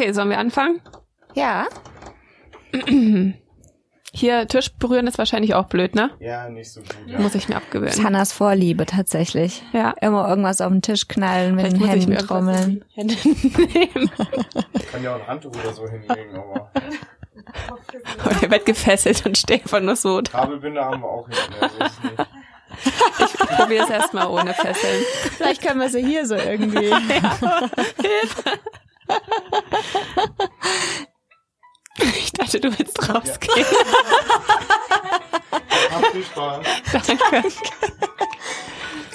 Okay, sollen wir anfangen? Ja. Hier Tisch berühren ist wahrscheinlich auch blöd, ne? Ja, nicht so gut. Ja. Muss ich mir Das abgewöhnen. Hannas Vorliebe tatsächlich. Ja. Immer irgendwas auf den Tisch knallen, mit Vielleicht den muss ich mir Händen trommeln. Hände nehmen. Ich kann ja auch ein Handtuch oder so hinlegen, aber Und ihr werdet gefesselt und steht einfach nur so da. Kabelbinder haben wir auch hinten. Also ist nicht. Ich probiere es erstmal ohne Fesseln. Vielleicht können wir sie hier so irgendwie. Ich dachte, du willst rausgehen. Habt viel Spaß. Danke.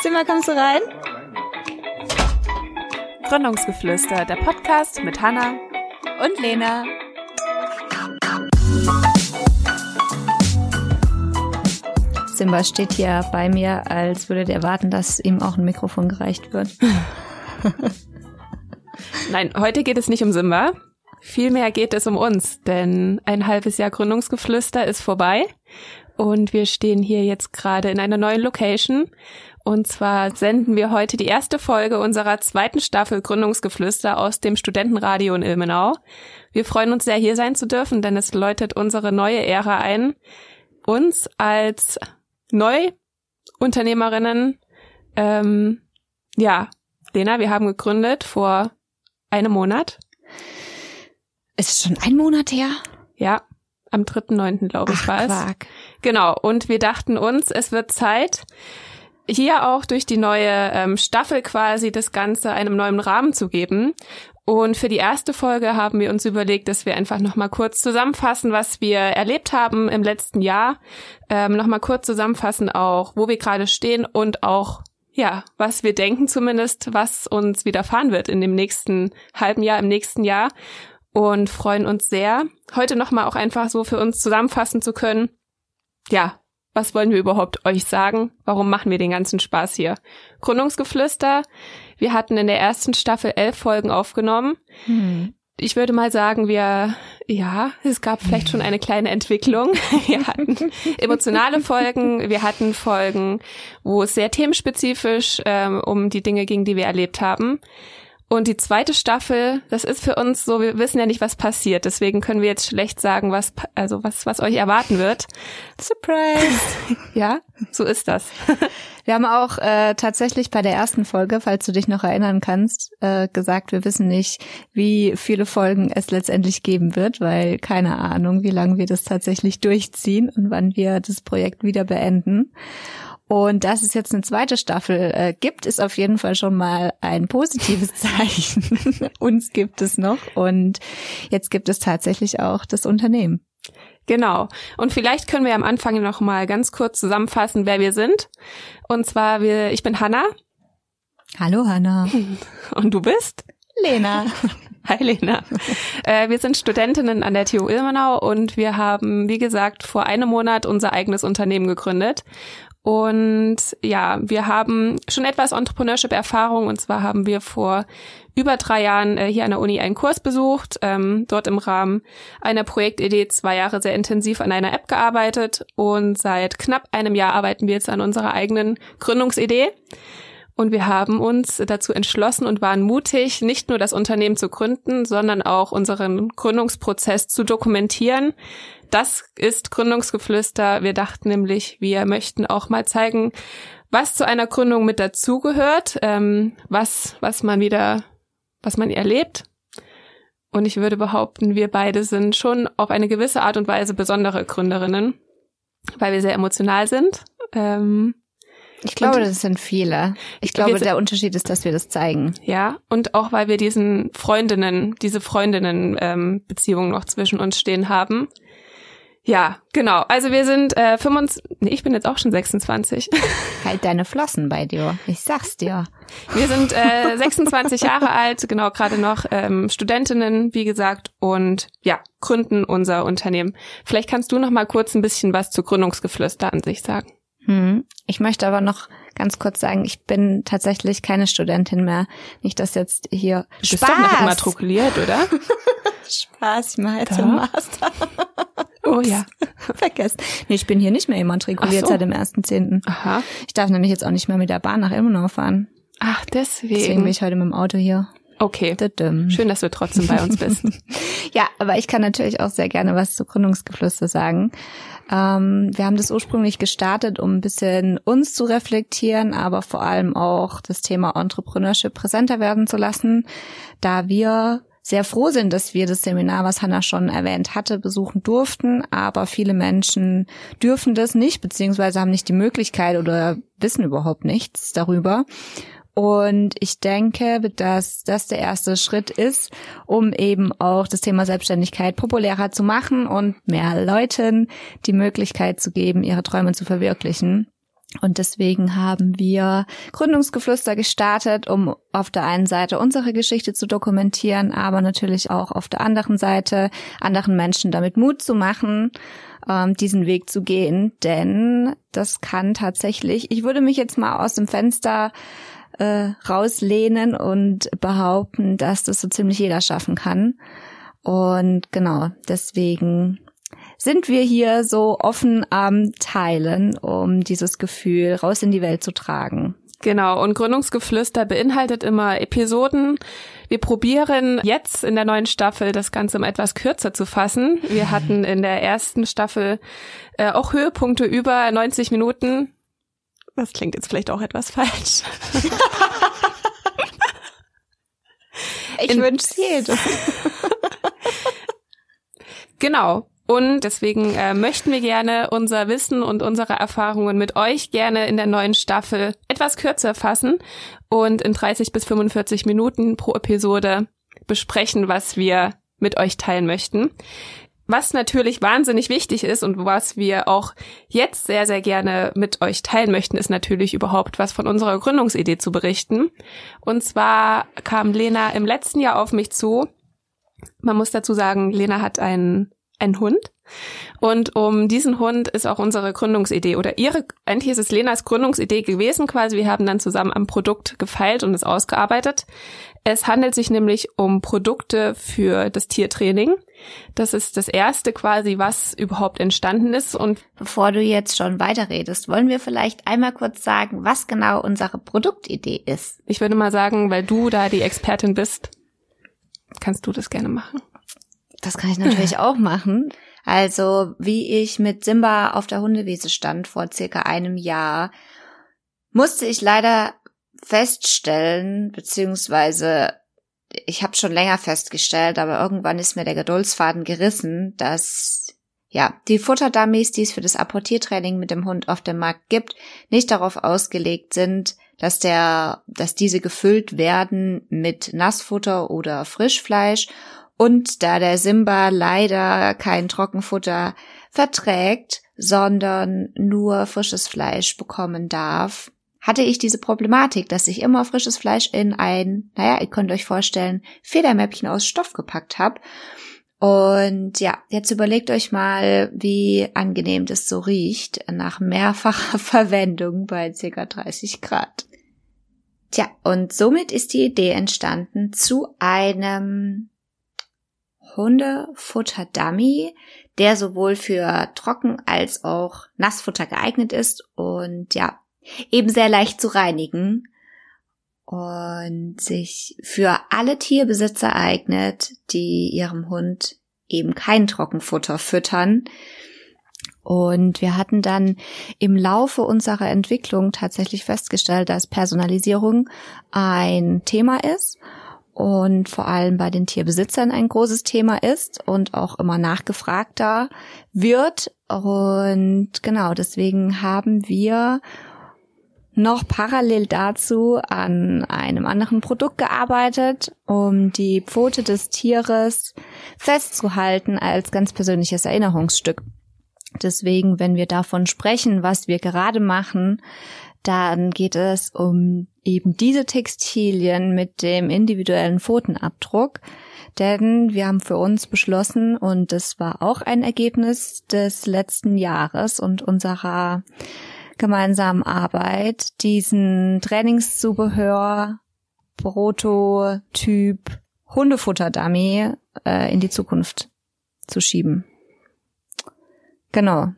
Zimmer, kommst du rein? Gründungsgeflüster, der Podcast mit Hanna. Und Lena. Simba steht hier bei mir, als würde der warten, dass ihm auch ein Mikrofon gereicht wird. Nein, heute geht es nicht um Simba. Vielmehr geht es um uns, denn ein halbes Jahr Gründungsgeflüster ist vorbei und wir stehen hier jetzt gerade in einer neuen Location. Und zwar senden wir heute die erste Folge unserer zweiten Staffel Gründungsgeflüster aus dem Studentenradio in Ilmenau. Wir freuen uns sehr, hier sein zu dürfen, denn es läutet unsere neue Ära ein, uns als Neuunternehmerinnen, ähm, ja, Lena, wir haben gegründet vor einem Monat. Ist es schon ein Monat her? Ja, am 3.9. glaube ich Ach, war es. Quark. Genau, und wir dachten uns, es wird Zeit, hier auch durch die neue ähm, Staffel quasi das Ganze einem neuen Rahmen zu geben. Und für die erste Folge haben wir uns überlegt, dass wir einfach nochmal kurz zusammenfassen, was wir erlebt haben im letzten Jahr. Ähm, nochmal kurz zusammenfassen auch, wo wir gerade stehen und auch, ja, was wir denken zumindest, was uns widerfahren wird in dem nächsten halben Jahr, im nächsten Jahr. Und freuen uns sehr, heute nochmal auch einfach so für uns zusammenfassen zu können. Ja, was wollen wir überhaupt euch sagen? Warum machen wir den ganzen Spaß hier? Gründungsgeflüster. Wir hatten in der ersten Staffel elf Folgen aufgenommen. Hm. Ich würde mal sagen, wir, ja, es gab vielleicht schon eine kleine Entwicklung. Wir hatten emotionale Folgen, wir hatten Folgen, wo es sehr themenspezifisch ähm, um die Dinge ging, die wir erlebt haben. Und die zweite Staffel, das ist für uns so, wir wissen ja nicht, was passiert. Deswegen können wir jetzt schlecht sagen, was, also was, was euch erwarten wird. Surprise! Ja, so ist das. Wir haben auch äh, tatsächlich bei der ersten Folge, falls du dich noch erinnern kannst, äh, gesagt, wir wissen nicht, wie viele Folgen es letztendlich geben wird, weil keine Ahnung, wie lange wir das tatsächlich durchziehen und wann wir das Projekt wieder beenden. Und dass es jetzt eine zweite Staffel äh, gibt, ist auf jeden Fall schon mal ein positives Zeichen. Uns gibt es noch und jetzt gibt es tatsächlich auch das Unternehmen. Genau. Und vielleicht können wir am Anfang noch mal ganz kurz zusammenfassen, wer wir sind. Und zwar wir, ich bin Hanna Hallo Hanna. und du bist? Lena. Hi Lena. Äh, wir sind Studentinnen an der TU Ilmenau und wir haben, wie gesagt, vor einem Monat unser eigenes Unternehmen gegründet. Und ja, wir haben schon etwas Entrepreneurship-Erfahrung und zwar haben wir vor über drei Jahren äh, hier an der Uni einen Kurs besucht, ähm, dort im Rahmen einer Projektidee zwei Jahre sehr intensiv an einer App gearbeitet und seit knapp einem Jahr arbeiten wir jetzt an unserer eigenen Gründungsidee. Und wir haben uns dazu entschlossen und waren mutig, nicht nur das Unternehmen zu gründen, sondern auch unseren Gründungsprozess zu dokumentieren. Das ist Gründungsgeflüster. Wir dachten nämlich, wir möchten auch mal zeigen, was zu einer Gründung mit dazugehört, ähm, was, was man wieder, was man erlebt. Und ich würde behaupten, wir beide sind schon auf eine gewisse Art und Weise besondere Gründerinnen, weil wir sehr emotional sind. Ähm, Ich glaube, Und- das sind viele. Ich Wir glaube, der Unterschied ist, dass wir das zeigen. Ja, und auch weil wir diesen Freundinnen, diese Freundinnen-Beziehung noch zwischen uns stehen haben. Ja, genau. Also wir sind äh, 25, nee, ich bin jetzt auch schon 26. Halt deine Flossen bei dir. Ich sag's dir. Wir sind äh, 26 Jahre alt, genau gerade noch ähm, Studentinnen, wie gesagt, und ja, gründen unser Unternehmen. Vielleicht kannst du noch mal kurz ein bisschen was zu Gründungsgeflüster an sich sagen. Hm. Ich möchte aber noch ganz kurz sagen, ich bin tatsächlich keine Studentin mehr. Nicht, dass jetzt hier Du bist doch noch immatrikuliert, oder? Spaß, ich mache jetzt einen Master. Oh ja. Vergessen. Nee, ich bin hier nicht mehr immatrikuliert so. seit dem 1.10. Aha. Ich darf nämlich jetzt auch nicht mehr mit der Bahn nach Ilmenau fahren. Ach, deswegen. Deswegen bin ich heute mit dem Auto hier. Okay. Schön, dass du trotzdem bei uns bist. Ja, aber ich kann natürlich auch sehr gerne was zu Gründungsgeflüster sagen. Ähm, wir haben das ursprünglich gestartet, um ein bisschen uns zu reflektieren, aber vor allem auch das Thema Entrepreneurship präsenter werden zu lassen, da wir sehr froh sind, dass wir das Seminar, was Hanna schon erwähnt hatte, besuchen durften. Aber viele Menschen dürfen das nicht, beziehungsweise haben nicht die Möglichkeit oder wissen überhaupt nichts darüber. Und ich denke, dass das der erste Schritt ist, um eben auch das Thema Selbstständigkeit populärer zu machen und mehr Leuten die Möglichkeit zu geben, ihre Träume zu verwirklichen. Und deswegen haben wir Gründungsgeflüster gestartet, um auf der einen Seite unsere Geschichte zu dokumentieren, aber natürlich auch auf der anderen Seite anderen Menschen damit Mut zu machen, ähm, diesen Weg zu gehen. Denn das kann tatsächlich, ich würde mich jetzt mal aus dem Fenster äh, rauslehnen und behaupten, dass das so ziemlich jeder schaffen kann. Und genau, deswegen sind wir hier so offen am Teilen, um dieses Gefühl raus in die Welt zu tragen. Genau, und Gründungsgeflüster beinhaltet immer Episoden. Wir probieren jetzt in der neuen Staffel das Ganze mal etwas kürzer zu fassen. Wir hatten in der ersten Staffel äh, auch Höhepunkte über 90 Minuten. Das klingt jetzt vielleicht auch etwas falsch. ich wünsche es jedem. genau. Und deswegen äh, möchten wir gerne unser Wissen und unsere Erfahrungen mit euch gerne in der neuen Staffel etwas kürzer fassen und in 30 bis 45 Minuten pro Episode besprechen, was wir mit euch teilen möchten. Was natürlich wahnsinnig wichtig ist und was wir auch jetzt sehr, sehr gerne mit euch teilen möchten, ist natürlich überhaupt was von unserer Gründungsidee zu berichten. Und zwar kam Lena im letzten Jahr auf mich zu. Man muss dazu sagen, Lena hat einen ein Hund. Und um diesen Hund ist auch unsere Gründungsidee oder ihre, eigentlich ist es Lenas Gründungsidee gewesen quasi. Wir haben dann zusammen am Produkt gefeilt und es ausgearbeitet. Es handelt sich nämlich um Produkte für das Tiertraining. Das ist das erste quasi, was überhaupt entstanden ist. Und bevor du jetzt schon weiterredest, wollen wir vielleicht einmal kurz sagen, was genau unsere Produktidee ist. Ich würde mal sagen, weil du da die Expertin bist, kannst du das gerne machen. Das kann ich natürlich auch machen. Also, wie ich mit Simba auf der Hundewiese stand vor circa einem Jahr, musste ich leider feststellen, beziehungsweise ich habe schon länger festgestellt, aber irgendwann ist mir der Geduldsfaden gerissen, dass ja, die Futterdummies, die es für das Apportiertraining mit dem Hund auf dem Markt gibt, nicht darauf ausgelegt sind, dass der, dass diese gefüllt werden mit Nassfutter oder Frischfleisch und da der Simba leider kein Trockenfutter verträgt, sondern nur frisches Fleisch bekommen darf, hatte ich diese Problematik, dass ich immer frisches Fleisch in ein, naja, ihr könnt euch vorstellen, Federmäppchen aus Stoff gepackt habe. Und ja, jetzt überlegt euch mal, wie angenehm das so riecht nach mehrfacher Verwendung bei ca. 30 Grad. Tja, und somit ist die Idee entstanden zu einem Hundefutter-Dummy, der sowohl für Trocken- als auch Nassfutter geeignet ist und ja, eben sehr leicht zu reinigen und sich für alle Tierbesitzer eignet, die ihrem Hund eben kein Trockenfutter füttern. Und wir hatten dann im Laufe unserer Entwicklung tatsächlich festgestellt, dass Personalisierung ein Thema ist und vor allem bei den Tierbesitzern ein großes Thema ist und auch immer nachgefragter wird. Und genau deswegen haben wir noch parallel dazu an einem anderen Produkt gearbeitet, um die Pfote des Tieres festzuhalten als ganz persönliches Erinnerungsstück. Deswegen, wenn wir davon sprechen, was wir gerade machen, dann geht es um eben diese Textilien mit dem individuellen Pfotenabdruck. Denn wir haben für uns beschlossen, und das war auch ein Ergebnis des letzten Jahres und unserer gemeinsamen Arbeit, diesen Trainingszubehör Prototyp Hundefutter-Dummy äh, in die Zukunft zu schieben. Genau.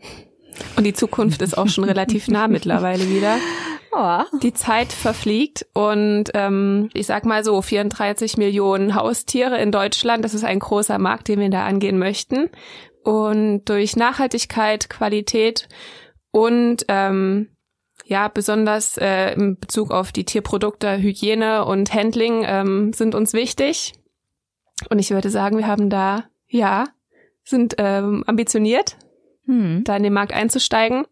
Und die Zukunft ist auch schon relativ nah mittlerweile wieder. Oh. Die Zeit verfliegt und ähm, ich sag mal so, 34 Millionen Haustiere in Deutschland, das ist ein großer Markt, den wir da angehen möchten. Und durch Nachhaltigkeit, Qualität und ähm, ja, besonders äh, in Bezug auf die Tierprodukte, Hygiene und Handling ähm, sind uns wichtig. Und ich würde sagen, wir haben da, ja, sind ähm, ambitioniert, Hm. da in den Markt einzusteigen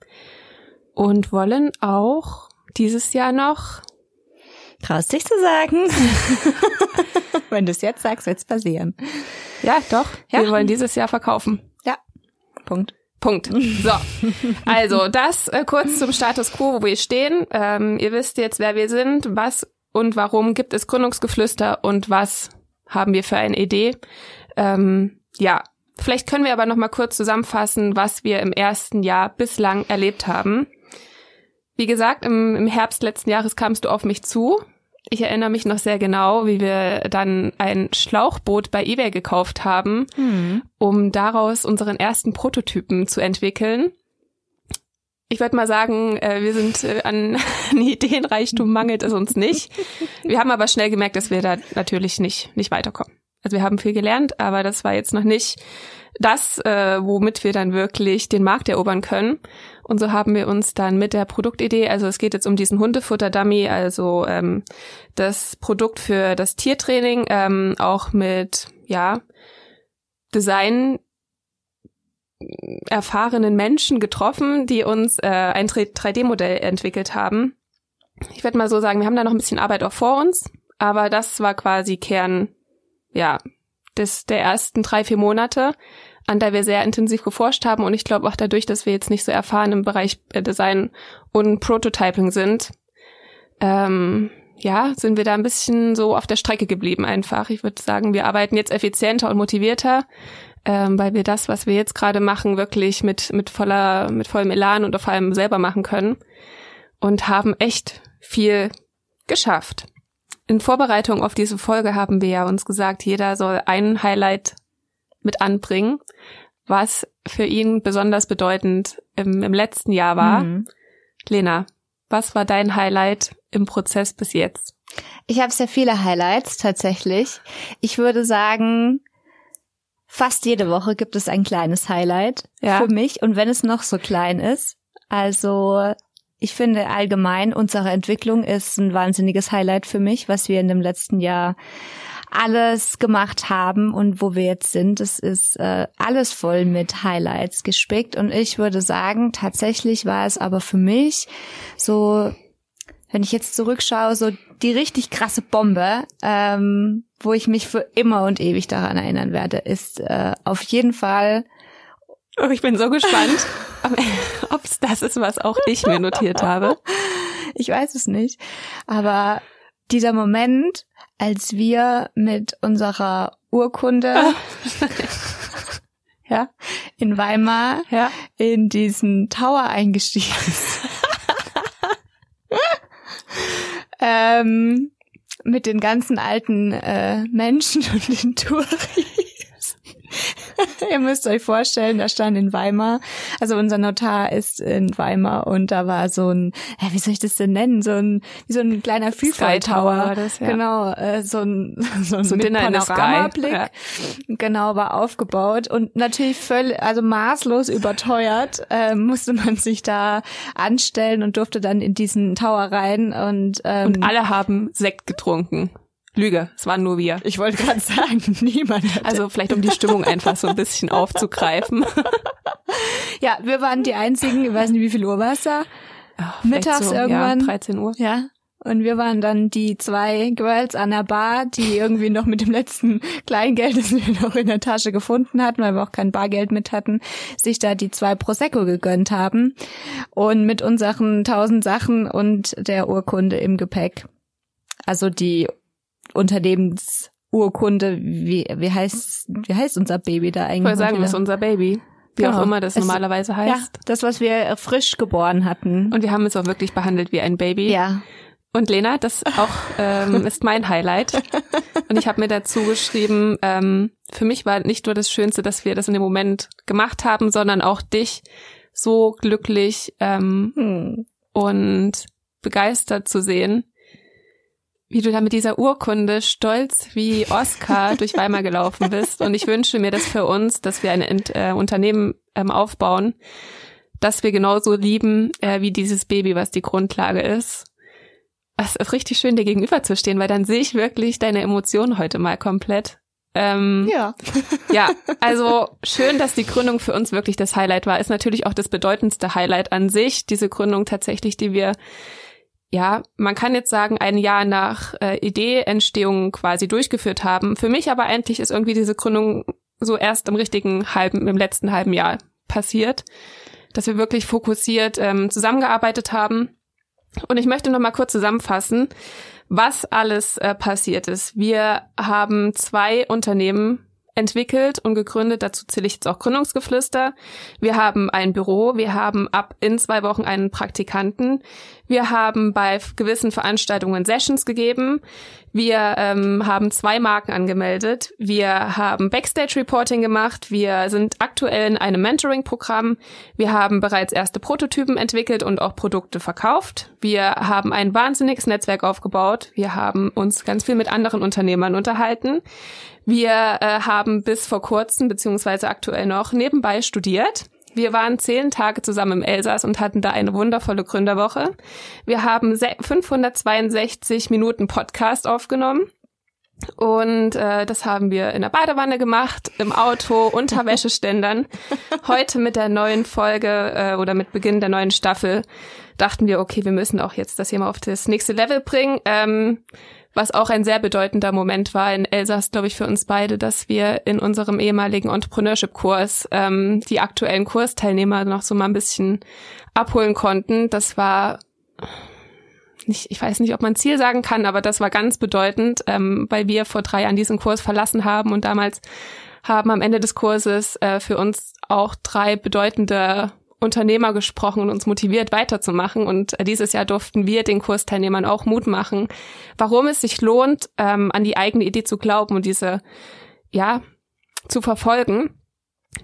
und wollen auch dieses Jahr noch, Traust dich zu sagen? Wenn du es jetzt sagst, wird's passieren. ja doch, Ja. wir wollen dieses Jahr verkaufen. Ja. Punkt. Punkt. So, also das äh, kurz zum Status quo, wo wir stehen. Ähm, ihr wisst jetzt, wer wir sind, was und warum gibt es Gründungsgeflüster und was haben wir für eine Idee. Ähm, ja, vielleicht können wir aber noch mal kurz zusammenfassen, was wir im ersten Jahr bislang erlebt haben. Wie gesagt, im, im Herbst letzten Jahres kamst du auf mich zu. Ich erinnere mich noch sehr genau, wie wir dann ein Schlauchboot bei eBay gekauft haben Hm. um daraus unseren ersten Prototypen zu entwickeln. Ich würde mal sagen, äh, wir sind äh, an, an Ideenreichtum mangelt es uns nicht. Wir haben aber schnell gemerkt, dass wir da natürlich nicht, nicht weiterkommen. Also wir haben viel gelernt, aber das war jetzt noch nicht das, äh, womit wir dann wirklich den Markt erobern können. Und so haben wir uns dann mit der Produktidee, also es geht jetzt um diesen Hundefutter-Dummy, also ähm, das Produkt für das Tiertraining, ähm, auch mit, ja, Design erfahrenen Menschen getroffen, die uns äh, ein 3D-Modell entwickelt haben. Ich würde mal so sagen, wir haben da noch ein bisschen Arbeit auch vor uns, aber das war quasi Kern, ja, des, der ersten drei, vier Monate, an der wir sehr intensiv geforscht haben und ich glaube auch dadurch, dass wir jetzt nicht so erfahren im Bereich äh, Design und Prototyping sind, ähm, ja, sind wir da ein bisschen so auf der Strecke geblieben einfach. Ich würde sagen, wir arbeiten jetzt effizienter und motivierter, ähm, weil wir das, was wir jetzt gerade machen, wirklich mit, mit voller, mit vollem Elan und vor allem selber machen können und haben echt viel geschafft. In Vorbereitung auf diese Folge haben wir ja uns gesagt, jeder soll ein Highlight mit anbringen, was für ihn besonders bedeutend im, im letzten Jahr war. Mhm. Lena, was war dein Highlight im Prozess bis jetzt? Ich habe sehr viele Highlights tatsächlich. Ich würde sagen, fast jede Woche gibt es ein kleines Highlight Ja. für mich. Und wenn es noch so klein ist, also ich finde allgemein, unsere Entwicklung ist ein wahnsinniges Highlight für mich, was wir in dem letzten Jahr alles gemacht haben und wo wir jetzt sind. Es ist äh, alles voll mit Highlights gespickt. Und ich würde sagen, tatsächlich war es aber für mich so wenn ich jetzt zurückschaue, so die richtig krasse Bombe, ähm, wo ich mich für immer und ewig daran erinnern werde, ist äh, auf jeden Fall, Oh, ich bin so gespannt, ob es das ist, was auch ich mir notiert habe. ich weiß es nicht, aber dieser Moment, als wir mit unserer Urkunde ja, in Weimar Ja. in diesen Tower eingestiegen sind. ähm, mit den ganzen alten äh, Menschen und den Touris. Ihr müsst euch vorstellen, da stand in Weimar, also unser Notar ist in Weimar und da war so ein, ja, wie soll ich das denn nennen, so ein, wie so ein kleiner Freefall Tower das, ja. genau, äh, so ein, so ein So mit Panoramablick, ja. genau, war aufgebaut und natürlich völlig, also maßlos überteuert, äh, musste man sich da anstellen und durfte dann in diesen Tower rein und, ähm, Und alle haben Sekt getrunken. Lüge, es waren nur wir. ich wollte gerade sagen, niemand hat Also vielleicht um die Stimmung einfach so ein bisschen aufzugreifen. Ja, wir waren die einzigen, ich weiß nicht, wie viel Uhr war es da? Ach, Mittags so, irgendwann. Ja, 13 Uhr. Ja. Und wir waren dann die zwei Girls an der Bar, die irgendwie noch mit dem letzten Kleingeld, das wir noch in der Tasche gefunden hatten, weil wir auch kein Bargeld mit hatten, sich da die zwei Prosecco gegönnt haben. Und mit unseren tausend Sachen und der Urkunde im Gepäck. Also die Unternehmensurkunde, wie, wie heißt, wie heißt unser Baby da eigentlich? Ich wollte sagen, das ist unser Baby. Wie Genau. auch immer das Es- normalerweise heißt. Ja, das, was wir frisch geboren hatten. Und wir haben es auch wirklich behandelt wie ein Baby. ja. Und Lena, das auch ähm, ist mein Highlight. Und ich habe mir dazu geschrieben, ähm, für mich war nicht nur das Schönste, dass wir das in dem Moment gemacht haben, sondern auch dich so glücklich ähm, Hm. und begeistert zu sehen, wie du da mit dieser Urkunde stolz wie Oscar durch Weimar gelaufen bist. Und ich wünsche mir das für uns, dass wir ein äh, Unternehmen ähm, aufbauen, das wir genauso lieben äh, wie dieses Baby, was die Grundlage ist. Es ist richtig schön, dir gegenüberzustehen, weil dann sehe ich wirklich deine Emotionen heute mal komplett. Ähm, Ja. ja, also schön, dass die Gründung für uns wirklich das Highlight war. Ist natürlich auch das bedeutendste Highlight an sich, diese Gründung tatsächlich, die wir, ja, man kann jetzt sagen, ein Jahr nach äh, Ideeentstehung quasi durchgeführt haben. Für mich aber eigentlich ist irgendwie diese Gründung so erst im richtigen halben, im letzten halben Jahr passiert, dass wir wirklich fokussiert ähm, zusammengearbeitet haben. Und ich möchte noch mal kurz zusammenfassen, was alles äh, passiert ist. Wir haben zwei Unternehmen entwickelt und gegründet. Dazu zähle ich jetzt auch Gründungsgeflüster. Wir haben ein Büro. Wir haben ab in zwei Wochen einen Praktikanten. Wir haben bei gewissen Veranstaltungen Sessions gegeben. Wir ähm, haben zwei Marken angemeldet. Wir haben Backstage-Reporting gemacht. Wir sind aktuell in einem Mentoring-Programm. Wir haben bereits erste Prototypen entwickelt und auch Produkte verkauft. Wir haben ein wahnsinniges Netzwerk aufgebaut. Wir haben uns ganz viel mit anderen Unternehmern unterhalten. Wir äh, haben bis vor kurzem beziehungsweise aktuell noch nebenbei studiert. Wir waren zehn Tage zusammen im Elsass und hatten da eine wundervolle Gründerwoche. Wir haben 562 Minuten Podcast aufgenommen. Und äh, das haben wir in der Badewanne gemacht, im Auto, unter Wäscheständern. Heute mit der neuen Folge äh, oder mit Beginn der neuen Staffel dachten wir, okay, wir müssen auch jetzt das hier mal auf das nächste Level bringen. Ähm, was auch ein sehr bedeutender Moment war in Elsass, glaube ich, für uns beide, dass wir in unserem ehemaligen Entrepreneurship-Kurs ähm, die aktuellen Kursteilnehmer noch so mal ein bisschen abholen konnten. Das war nicht, ich weiß nicht, ob man Ziel sagen kann, aber das war ganz bedeutend, ähm, weil wir vor drei Jahren diesen Kurs verlassen haben und damals haben am Ende des Kurses äh, für uns auch drei bedeutende Unternehmer gesprochen und uns motiviert weiterzumachen. Und dieses Jahr durften wir den Kursteilnehmern auch Mut machen, warum es sich lohnt, ähm, an die eigene Idee zu glauben und diese, ja, zu verfolgen.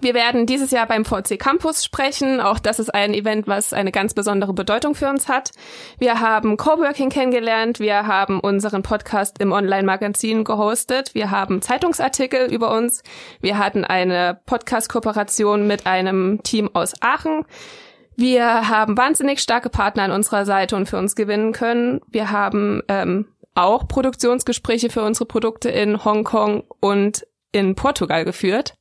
Wir werden dieses Jahr beim VC Campus sprechen. Auch das ist ein Event, was eine ganz besondere Bedeutung für uns hat. Wir haben Coworking kennengelernt. Wir haben unseren Podcast im Online-Magazin gehostet. Wir haben Zeitungsartikel über uns. Wir hatten eine Podcast-Kooperation mit einem Team aus Aachen. Wir haben wahnsinnig starke Partner an unserer Seite und für uns gewinnen können. Wir haben ähm, auch Produktionsgespräche für unsere Produkte in Hongkong und in Portugal geführt.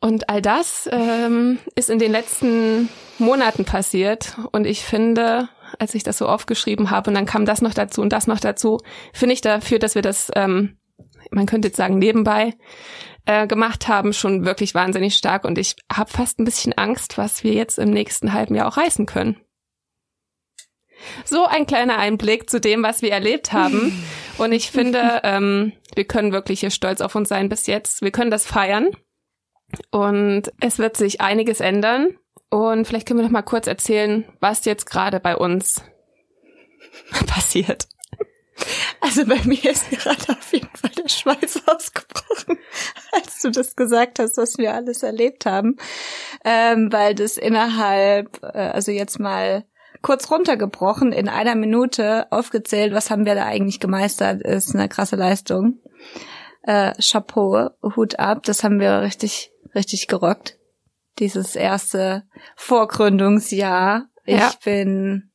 Und all das ähm, ist in den letzten Monaten passiert. Und ich finde, als ich das so aufgeschrieben habe, und dann kam das noch dazu und das noch dazu, finde ich dafür, dass wir das, ähm, man könnte jetzt sagen, nebenbei äh, gemacht haben, schon wirklich wahnsinnig stark. Und ich habe fast ein bisschen Angst, was wir jetzt im nächsten halben Jahr auch reißen können. So ein kleiner Einblick zu dem, was wir erlebt haben. Und ich finde, ähm, wir können wirklich hier stolz auf uns sein bis jetzt. Wir können das feiern. Und es wird sich einiges ändern. Und vielleicht können wir noch mal kurz erzählen, was jetzt gerade bei uns passiert. Also bei mir ist gerade auf jeden Fall der Schweiß ausgebrochen, als du das gesagt hast, was wir alles erlebt haben. Ähm, weil das innerhalb, äh, also jetzt mal kurz runtergebrochen, in einer Minute aufgezählt, was haben wir da eigentlich gemeistert, ist eine krasse Leistung. Äh, Chapeau, Hut ab, das haben wir richtig, richtig gerockt. Dieses erste Vorgründungsjahr. Ja. Ich bin,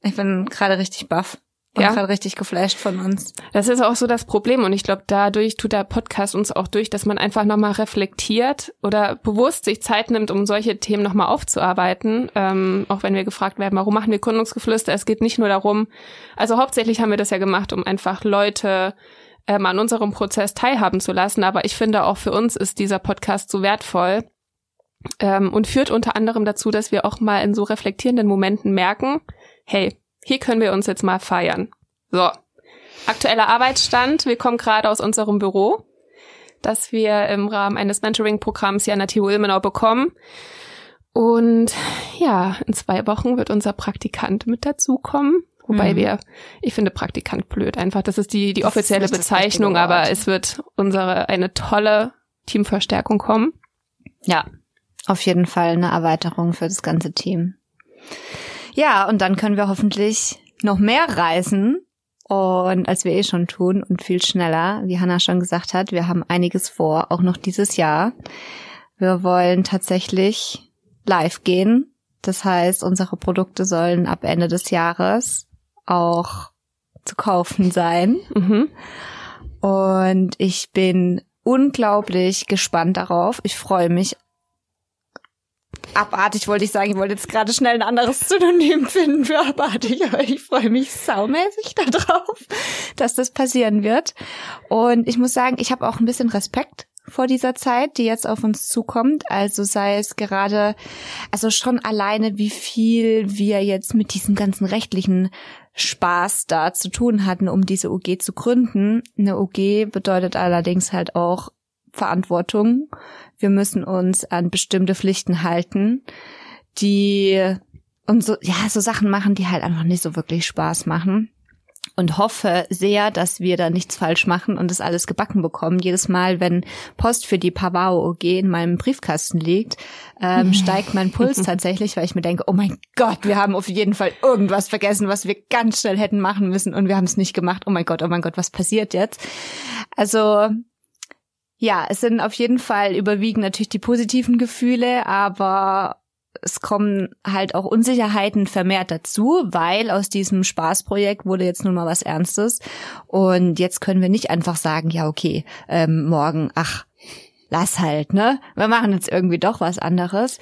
ich bin gerade richtig baff. Und Ja. gerade richtig geflasht von uns. Das ist auch so das Problem und ich glaube, dadurch tut der Podcast uns auch durch, dass man einfach nochmal reflektiert oder bewusst sich Zeit nimmt, um solche Themen nochmal aufzuarbeiten. Ähm, auch wenn wir gefragt werden, warum machen wir Gründungsgeflüster? Es geht nicht nur darum, also hauptsächlich haben wir das ja gemacht, um einfach Leute ähm, an unserem Prozess teilhaben zu lassen. Aber ich finde auch für uns ist dieser Podcast so wertvoll ähm, und führt unter anderem dazu, dass wir auch mal in so reflektierenden Momenten merken, hey, hier können wir uns jetzt mal feiern. So, aktueller Arbeitsstand. Wir kommen gerade aus unserem Büro, das wir im Rahmen eines Mentoring-Programms der TU Ilmenau bekommen. Und ja, in zwei Wochen wird unser Praktikant mit dazukommen. Wobei Mhm. wir, ich finde Praktikant blöd einfach. Das ist die, die offizielle Bezeichnung, aber es wird unsere, eine tolle Teamverstärkung kommen. Ja, auf jeden Fall eine Erweiterung für das ganze Team. Ja, und dann können wir hoffentlich noch mehr reisen. Und als wir eh schon tun und viel schneller, wie Hannah schon gesagt hat, wir haben einiges vor, auch noch dieses Jahr. Wir wollen tatsächlich live gehen. Das heißt, unsere Produkte sollen ab Ende des Jahres auch zu kaufen sein. Mhm. Und ich bin unglaublich gespannt darauf. Ich freue mich abartig, wollte ich sagen. Ich wollte jetzt gerade schnell ein anderes Synonym finden für abartig, aber ich freue mich saumäßig darauf, dass das passieren wird. Und ich muss sagen, ich habe auch ein bisschen Respekt vor dieser Zeit, die jetzt auf uns zukommt. Also sei es gerade, also schon alleine, wie viel wir jetzt mit diesem ganzen rechtlichen Spaß da zu tun hatten, um diese OG zu gründen. Eine OG bedeutet allerdings halt auch Verantwortung. Wir müssen uns an bestimmte Pflichten halten, die und so, ja, so Sachen machen, die halt einfach nicht so wirklich Spaß machen und hoffe sehr, dass wir da nichts falsch machen und das alles gebacken bekommen. Jedes Mal, wenn Post für die Pavao OG in meinem Briefkasten liegt, ähm, steigt mein Puls tatsächlich, weil ich mir denke, oh mein Gott, wir haben auf jeden Fall irgendwas vergessen, was wir ganz schnell hätten machen müssen und wir haben es nicht gemacht. Oh mein Gott, oh mein Gott, was passiert jetzt? Also ja, es sind auf jeden Fall überwiegend natürlich die positiven Gefühle, aber es kommen halt auch Unsicherheiten vermehrt dazu, weil aus diesem Spaßprojekt wurde jetzt nun mal was Ernstes. Und jetzt können wir nicht einfach sagen, ja, okay, ähm, morgen, ach, lass halt, ne? Wir machen jetzt irgendwie doch was anderes.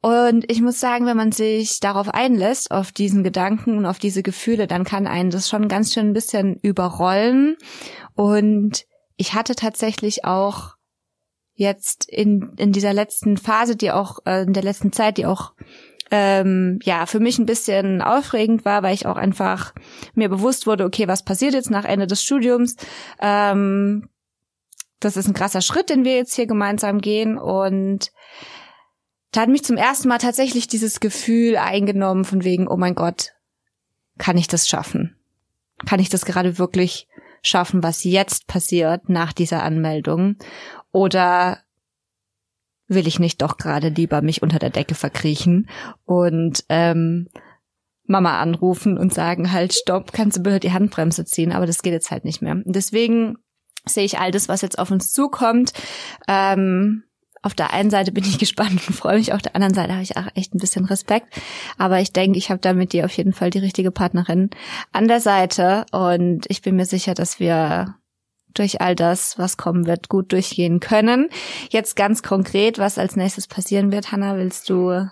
Und ich muss sagen, wenn man sich darauf einlässt, auf diesen Gedanken und auf diese Gefühle, dann kann einen das schon ganz schön ein bisschen überrollen. Und ich hatte tatsächlich auch jetzt in, in dieser letzten Phase, die auch äh, in der letzten Zeit, die auch ähm, ja für mich ein bisschen aufregend war, weil ich auch einfach mir bewusst wurde, okay, was passiert jetzt nach Ende des Studiums? Ähm, das ist ein krasser Schritt, den wir jetzt hier gemeinsam gehen und da hat mich zum ersten Mal tatsächlich dieses Gefühl eingenommen von wegen, oh mein Gott, kann ich das schaffen? Kann ich das gerade wirklich schaffen, was jetzt passiert nach dieser Anmeldung? Oder will ich nicht doch gerade lieber mich unter der Decke verkriechen und ähm, Mama anrufen und sagen, halt, stopp, kannst du bitte die Handbremse ziehen, aber das geht jetzt halt nicht mehr. Deswegen sehe ich all das, was jetzt auf uns zukommt. Ähm, auf der einen Seite bin ich gespannt und freue mich, auf der anderen Seite habe ich auch echt ein bisschen Respekt. Aber ich denke, ich habe da mit dir auf jeden Fall die richtige Partnerin an der Seite und ich bin mir sicher, dass wir durch all das, was kommen wird, gut durchgehen können. Jetzt ganz konkret, was als nächstes passieren wird, Hanna, willst du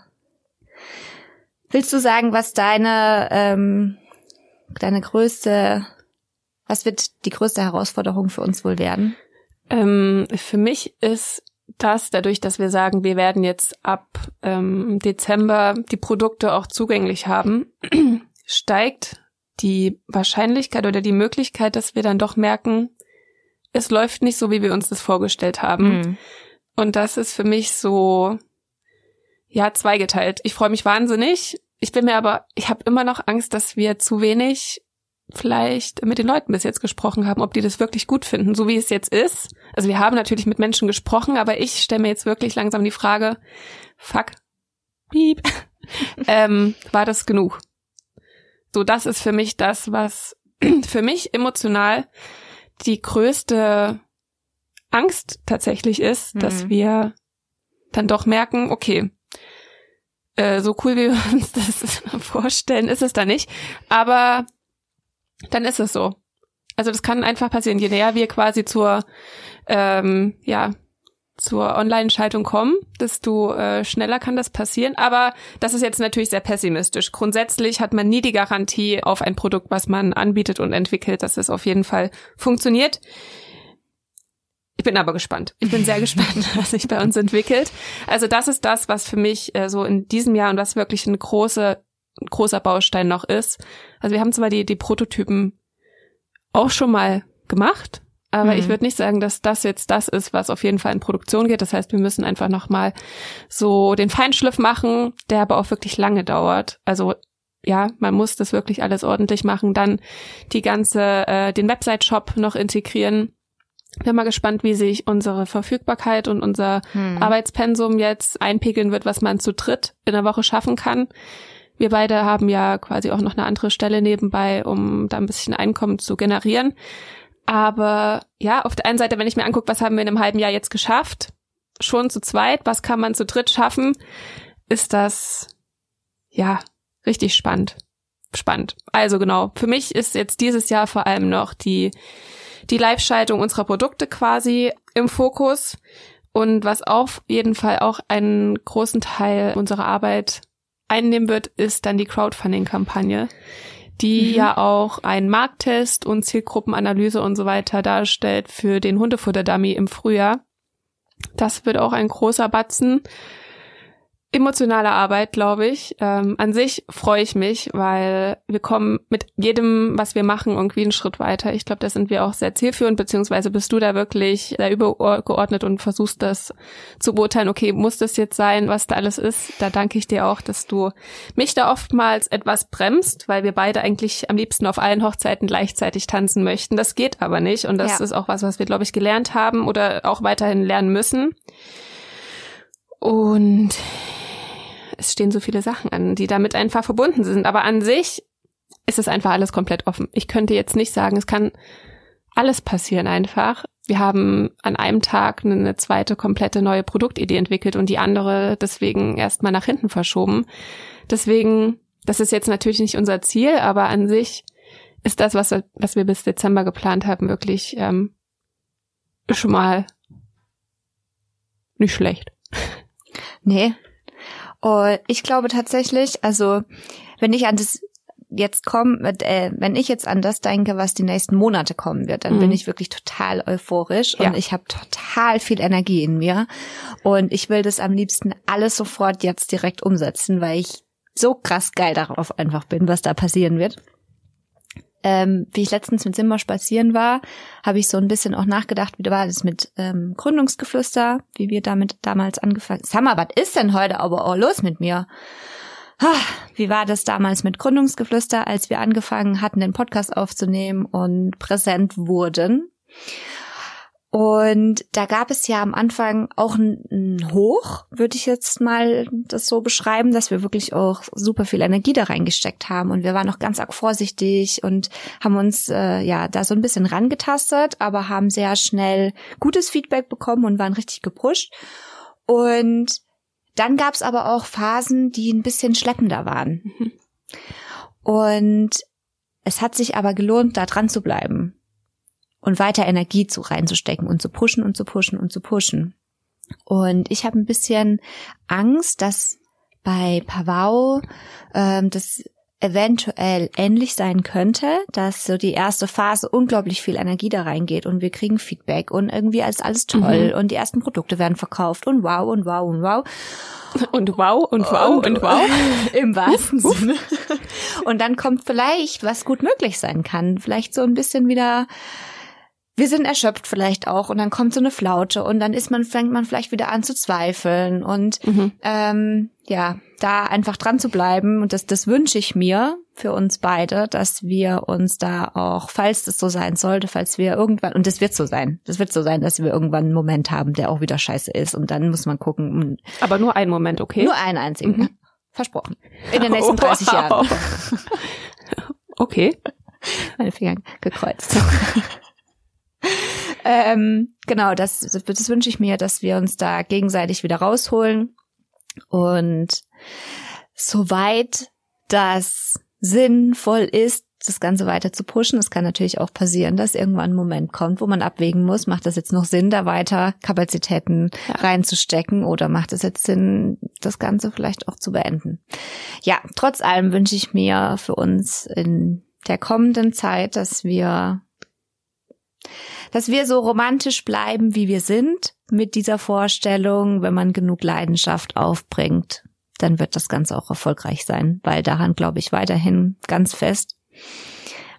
willst du sagen, was deine ähm, deine größte was wird die größte Herausforderung für uns wohl werden? Ähm, für mich ist das, dadurch, dass wir sagen, wir werden jetzt ab ähm, Dezember die Produkte auch zugänglich haben, steigt die Wahrscheinlichkeit oder die Möglichkeit, dass wir dann doch merken, es läuft nicht so, wie wir uns das vorgestellt haben. Mhm. Und das ist für mich so, ja, zweigeteilt. Ich freue mich wahnsinnig. Ich bin mir aber, ich habe immer noch Angst, dass wir zu wenig vielleicht mit den Leuten bis jetzt gesprochen haben, ob die das wirklich gut finden, so wie es jetzt ist. Also wir haben natürlich mit Menschen gesprochen, aber ich stelle mir jetzt wirklich langsam die Frage, fuck, piep, ähm, war das genug? So, das ist für mich das, was für mich emotional die größte Angst tatsächlich ist, mhm. dass wir dann doch merken, okay, äh, so cool wie wir uns das vorstellen, ist es da nicht. Aber dann ist es so. Also das kann einfach passieren. Je näher wir quasi zur, ähm, ja, zur Online-Schaltung kommen, desto äh, schneller kann das passieren. Aber das ist jetzt natürlich sehr pessimistisch. Grundsätzlich hat man nie die Garantie auf ein Produkt, was man anbietet und entwickelt, dass es auf jeden Fall funktioniert. Ich bin aber gespannt. Ich bin sehr gespannt, was sich bei uns entwickelt. Also das ist das, was für mich äh, so in diesem Jahr und was wirklich ein große ein großer Baustein noch ist. Also wir haben zwar die, die Prototypen auch schon mal gemacht, aber mhm. ich würde nicht sagen, dass das jetzt das ist, was auf jeden Fall in Produktion geht. Das heißt, wir müssen einfach noch mal so den Feinschliff machen, der aber auch wirklich lange dauert. Also ja, man muss das wirklich alles ordentlich machen. Dann die ganze, äh, den Website-Shop noch integrieren. Bin mal gespannt, wie sich unsere Verfügbarkeit und unser hm. Arbeitspensum jetzt einpegeln wird, was man zu dritt in der Woche schaffen kann Wir beide haben ja quasi auch noch eine andere Stelle nebenbei, um da ein bisschen Einkommen zu generieren. Aber ja, auf der einen Seite, wenn ich mir angucke, was haben wir in einem halben Jahr jetzt geschafft, schon zu zweit, was kann man zu dritt schaffen, ist das ja richtig spannend. Spannend. Also genau, für mich ist jetzt dieses Jahr vor allem noch die die Live-Schaltung unserer Produkte quasi im Fokus. Und was auf jeden Fall auch einen großen Teil unserer Arbeit einnehmen wird, ist dann die Crowdfunding-Kampagne, die mhm. ja auch einen Markttest und Zielgruppenanalyse und so weiter darstellt für den Hundefutter-Dummy im Frühjahr. Das wird auch ein großer Batzen emotionale Arbeit, glaube ich. Ähm, an sich freue ich mich, weil wir kommen mit jedem, was wir machen, irgendwie einen Schritt weiter. Ich glaube, da sind wir auch sehr zielführend, beziehungsweise bist du da wirklich da übergeordnet und versuchst das zu beurteilen, okay, muss das jetzt sein, was da alles ist? Da danke ich dir auch, dass du mich da oftmals etwas bremst, weil wir beide eigentlich am liebsten auf allen Hochzeiten gleichzeitig tanzen möchten. Das geht aber nicht und das ja. ist auch was, was wir, glaube ich, gelernt haben oder auch weiterhin lernen müssen. Und es stehen so viele Sachen an, die damit einfach verbunden sind. Aber an sich ist es einfach alles komplett offen. Ich könnte jetzt nicht sagen, es kann alles passieren einfach. Wir haben an einem Tag eine zweite komplette neue Produktidee entwickelt und die andere deswegen erstmal nach hinten verschoben. Deswegen, das ist jetzt natürlich nicht unser Ziel, aber an sich ist das, was, was wir bis Dezember geplant haben, wirklich ähm, schon mal nicht schlecht. Nee, und ich glaube tatsächlich, also wenn ich an das jetzt komme, äh, wenn ich jetzt an das denke, was die nächsten Monate kommen wird, dann mhm. bin ich wirklich total euphorisch ja. und ich habe total viel Energie in mir und ich will das am liebsten alles sofort jetzt direkt umsetzen, weil ich so krass geil darauf einfach bin, was da passieren wird ähm, wie ich letztens mit Simba spazieren war, habe ich so ein bisschen auch nachgedacht, wie war das mit ähm, Gründungsgeflüster, wie wir damit damals angefangen mal, was ist denn heute aber auch los mit mir? Wie war das damals mit Gründungsgeflüster, als wir angefangen hatten, den Podcast aufzunehmen und präsent wurden? Und da gab es ja am Anfang auch ein, Hoch, würde ich jetzt mal das so beschreiben, dass wir wirklich auch super viel Energie da reingesteckt haben. Und wir waren noch ganz arg vorsichtig und haben uns äh, ja da so ein bisschen rangetastet, aber haben sehr schnell gutes Feedback bekommen und waren richtig gepusht. Und dann gab es aber auch Phasen, die ein bisschen schleppender waren. Mhm. Und es hat sich aber gelohnt, da dran zu bleiben und weiter Energie zu reinzustecken und zu pushen und zu pushen und zu pushen. Und ich habe ein bisschen Angst, dass bei Pavau ähm, das eventuell ähnlich sein könnte, dass so die erste Phase unglaublich viel Energie da reingeht und wir kriegen Feedback und irgendwie ist alles toll mhm. und die ersten Produkte werden verkauft und wow und wow und wow. Und wow und wow und, und wow. Im wahrsten Sinne. Und dann kommt vielleicht, was gut möglich sein kann, vielleicht so ein bisschen wieder wir sind erschöpft vielleicht auch und dann kommt so eine Flaute und dann ist man, fängt man vielleicht wieder an zu zweifeln und mhm. ähm, ja, da einfach dran zu bleiben und das, das wünsche ich mir für uns beide, dass wir uns da auch, falls das so sein sollte, falls wir irgendwann, und das wird so sein, das wird so sein, dass wir irgendwann einen Moment haben, der auch wieder scheiße ist und dann muss man gucken. Aber nur einen Moment, okay? Nur einen einzigen. Mhm. Versprochen. In den nächsten 30 wow. Jahren. okay. Meine Finger gekreuzt. ähm, genau, das, das wünsche ich mir, dass wir uns da gegenseitig wieder rausholen und soweit das sinnvoll ist, das Ganze weiter zu pushen. Es kann natürlich auch passieren, dass irgendwann ein Moment kommt, wo man abwägen muss, macht das jetzt noch Sinn, da weiter Kapazitäten ja. reinzustecken oder macht es jetzt Sinn, das Ganze vielleicht auch zu beenden. Ja, trotz allem wünsche ich mir für uns in der kommenden Zeit, dass wir dass wir so romantisch bleiben, wie wir sind, mit dieser Vorstellung, wenn man genug Leidenschaft aufbringt, dann wird das Ganze auch erfolgreich sein, weil daran glaube ich weiterhin ganz fest.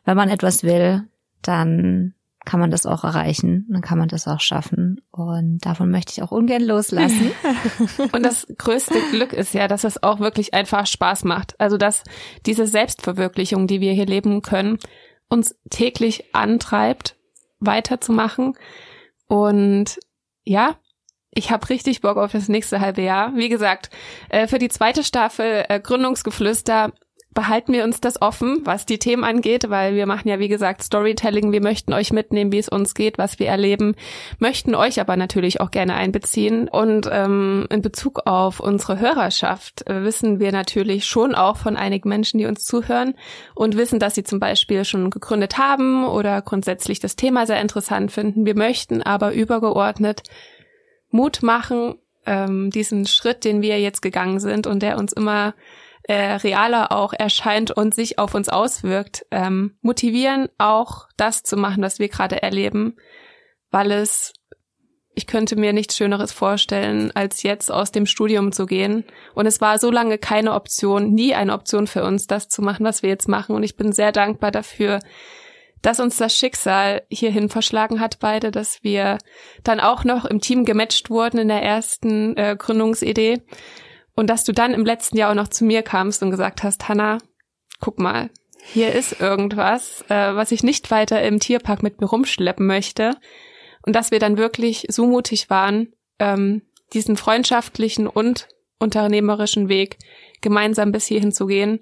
Wenn man etwas will, dann kann man das auch erreichen, dann kann man das auch schaffen und davon möchte ich auch ungern loslassen. und das größte Glück ist ja, dass es auch wirklich einfach Spaß macht. Also dass diese Selbstverwirklichung, die wir hier leben können, uns täglich antreibt weiterzumachen. Und ja, Ich habe richtig Bock auf das nächste halbe Jahr. Wie gesagt, äh, für die zweite Staffel äh, Gründungsgeflüster behalten wir uns das offen, was die Themen angeht, weil wir machen ja, wie gesagt, Storytelling. Wir möchten euch mitnehmen, wie es uns geht, was wir erleben, möchten euch aber natürlich auch gerne einbeziehen. Und ähm, in Bezug auf unsere Hörerschaft äh, wissen wir natürlich schon auch von einigen Menschen, die uns zuhören und wissen, dass sie zum Beispiel schon gegründet haben oder grundsätzlich das Thema sehr interessant finden. Wir möchten aber übergeordnet Mut machen, ähm, diesen Schritt, den wir jetzt gegangen sind und der uns immer äh, realer auch erscheint und sich auf uns auswirkt, ähm, motivieren, auch das zu machen, was wir gerade erleben, weil es, ich könnte mir nichts Schöneres vorstellen, als jetzt aus dem Studium zu gehen. Und es war so lange keine Option, nie eine Option für uns, das zu machen, was wir jetzt machen. Und ich bin sehr dankbar dafür, dass uns das Schicksal hierhin verschlagen hat, beide, dass wir dann auch noch im Team gematcht wurden in der ersten äh, Gründungsidee und dass du dann im letzten Jahr auch noch zu mir kamst und gesagt hast, Hanna, guck mal, hier ist irgendwas, äh, was ich nicht weiter im Tierpark mit mir rumschleppen möchte. Und dass wir dann wirklich so mutig waren, ähm, diesen freundschaftlichen und unternehmerischen Weg gemeinsam bis hierhin zu gehen.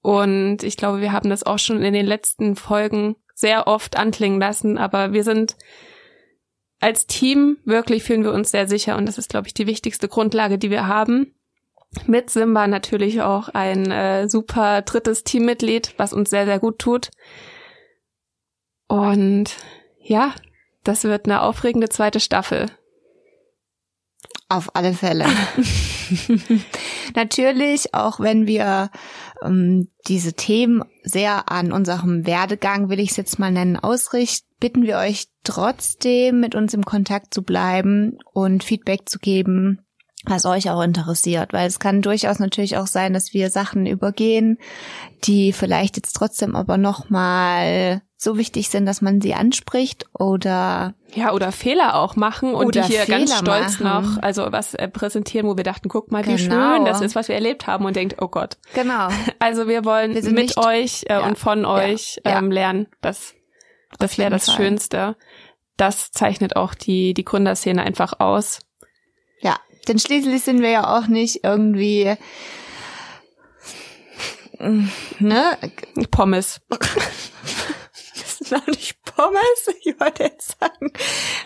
Und ich glaube, wir haben das auch schon in den letzten Folgen sehr oft anklingen lassen, aber wir sind als Team wirklich fühlen wir uns sehr sicher und das ist, glaube ich, die wichtigste Grundlage, die wir haben mit Simba natürlich auch ein äh, super drittes Teammitglied, was uns sehr, sehr gut tut. Und ja, das wird eine aufregende zweite Staffel. Auf alle Fälle. Natürlich, auch wenn wir ähm, diese Themen sehr an unserem Werdegang, will ich es jetzt mal nennen, ausrichten, bitten wir euch trotzdem mit uns im Kontakt zu bleiben und Feedback zu geben, was euch auch interessiert, weil es kann durchaus natürlich auch sein, dass wir Sachen übergehen, die vielleicht jetzt trotzdem aber noch mal so wichtig sind, dass man sie anspricht oder ja oder Fehler auch machen und die hier Fehler ganz stolz machen. noch also was äh, präsentieren, wo wir dachten, guck mal, wie Genau. schön das ist, was wir erlebt haben und denkt, oh Gott. genau. Also wir wollen Wir mit nicht- euch äh, Ja. und von Ja. euch Ja. Ähm, lernen. Das das wäre das Fall. Schönste. Das zeichnet auch die die Gründerszene einfach aus. Denn schließlich sind wir ja auch nicht irgendwie ne, Pommes. das sind auch nicht Pommes, ich wollte jetzt sagen.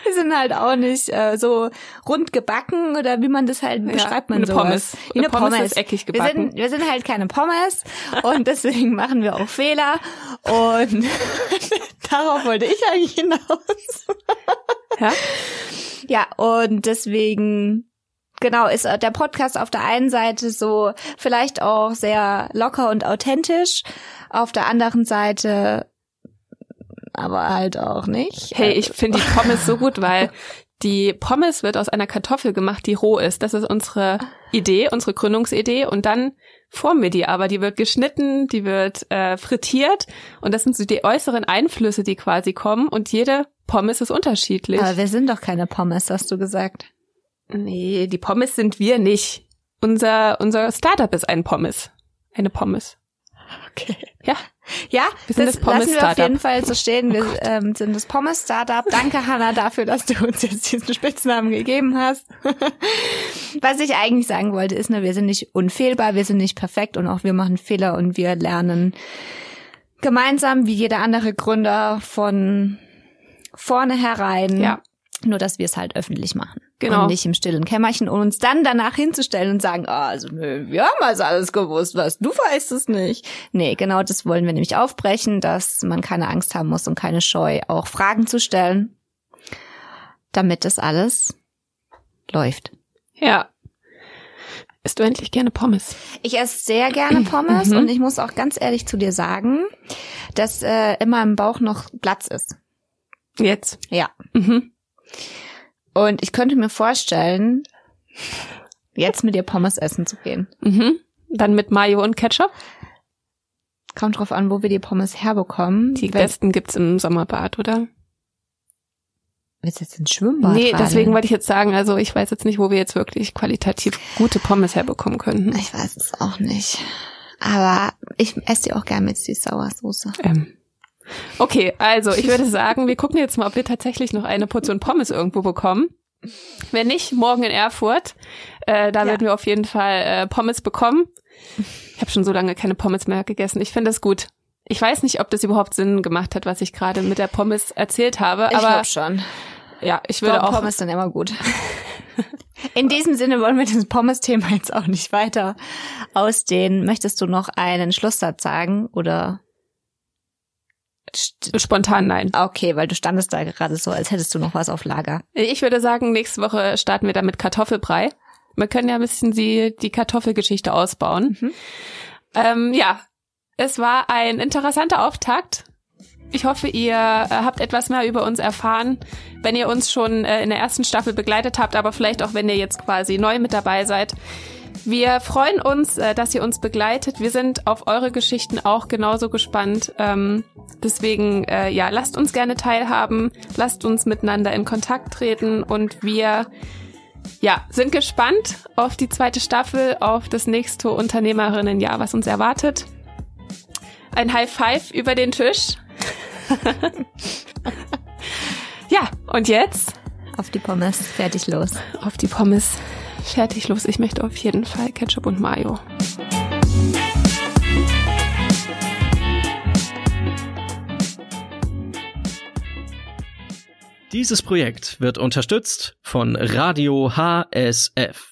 Wir sind halt auch nicht äh, so rund gebacken oder wie man das halt Ja, beschreibt man eine sowas. Pommes. Wie eine Eine Pommes Pommes. ist eckig wir gebacken. sind, wir sind halt keine Pommes und deswegen machen wir auch Fehler und darauf wollte ich eigentlich hinaus. Ja? Ja, und deswegen Genau, ist äh, der Podcast auf der einen Seite so vielleicht auch sehr locker und authentisch, auf der anderen Seite aber halt auch nicht. Hey, ich finde die Pommes so gut, weil die Pommes wird aus einer Kartoffel gemacht, die roh ist. Das ist unsere Idee, unsere Gründungsidee. Und dann formen wir die aber. Die wird geschnitten, die wird äh, frittiert. Und das sind so die äußeren Einflüsse, die quasi kommen. Und jede Pommes ist unterschiedlich. aber wir sind doch keine Pommes, hast du gesagt. Nee, die Pommes sind wir nicht. Unser, unser Startup ist ein Pommes. Eine Pommes. Okay. Ja. Ja, Wir sind das, das Pommes lassen wir auf jeden Fall so stehen. Wir ähm, sind das Pommes Startup. Danke, Hanna, dafür, dass du uns jetzt diesen Spitznamen gegeben hast. Was ich eigentlich sagen wollte, ist, ne, wir sind nicht unfehlbar, wir sind nicht perfekt und auch wir machen Fehler und wir lernen gemeinsam wie jeder andere Gründer von vorne herein. Ja. Nur, dass wir es halt öffentlich machen. Genau. Und nicht im stillen Kämmerchen und uns dann danach hinzustellen und sagen, ah, also nö, wir haben also alles gewusst, was du weißt es nicht. Nee, genau das wollen wir nämlich aufbrechen, dass man keine Angst haben muss und keine Scheu, auch Fragen zu stellen, damit das alles läuft. Ja. Isst du endlich gerne Pommes? Ich esse sehr gerne Pommes Mhm. und ich muss auch ganz ehrlich zu dir sagen, dass äh, in meinem Bauch noch Platz ist. Jetzt. Ja. Mhm. Und ich könnte mir vorstellen, jetzt mit dir Pommes essen zu gehen. Mhm. Dann mit Mayo und Ketchup. Kommt drauf an, wo wir die Pommes herbekommen. Die Wenn- besten gibt's im Sommerbad, oder? Willst du jetzt ins Schwimmbad nee, deswegen wollte ich jetzt sagen, also ich weiß jetzt nicht, wo wir jetzt wirklich qualitativ gute Pommes herbekommen könnten. Ich weiß es auch nicht. Aber ich esse die auch gerne mit Süß-Sauersoße. Ähm. Okay, also ich würde sagen, wir gucken jetzt mal, ob wir tatsächlich noch eine Portion Pommes irgendwo bekommen. Wenn nicht, morgen in Erfurt. Äh, da Ja. werden wir auf jeden Fall äh, Pommes bekommen. Ich habe schon so lange keine Pommes mehr gegessen. Ich finde das gut. Ich weiß nicht, ob das überhaupt Sinn gemacht hat, was ich gerade mit der Pommes erzählt habe, Ich aber glaube schon. ja, ich würde auch Pommes sind immer gut. In diesem Sinne wollen wir das Pommes-Thema jetzt auch nicht weiter ausdehnen. Möchtest du noch einen Schlusssatz sagen oder? Spontan nein. Okay, weil du standest da gerade so, als hättest du noch was auf Lager. Ich würde sagen, nächste Woche starten wir dann mit Kartoffelbrei. Wir können ja ein bisschen die, die Kartoffelgeschichte ausbauen. Mhm. Ähm, ja, es war ein interessanter Auftakt. Ich hoffe, ihr äh, habt etwas mehr über uns erfahren, wenn ihr uns schon äh, in der ersten Staffel begleitet habt, aber vielleicht auch, wenn ihr jetzt quasi neu mit dabei seid. Wir freuen uns, äh, dass ihr uns begleitet. Wir sind auf eure Geschichten auch genauso gespannt. Ähm, deswegen, äh, ja, lasst uns gerne teilhaben, lasst uns miteinander in Kontakt treten und wir, ja, sind gespannt auf die zweite Staffel, auf das nächste Unternehmerinnenjahr, was uns erwartet. Ein High Five über den Tisch. ja, und jetzt Auf die Pommes, fertig los. auf die Pommes. Fertig los. Ich möchte auf jeden Fall Ketchup und Mayo. Dieses Projekt wird unterstützt von Radio HSF.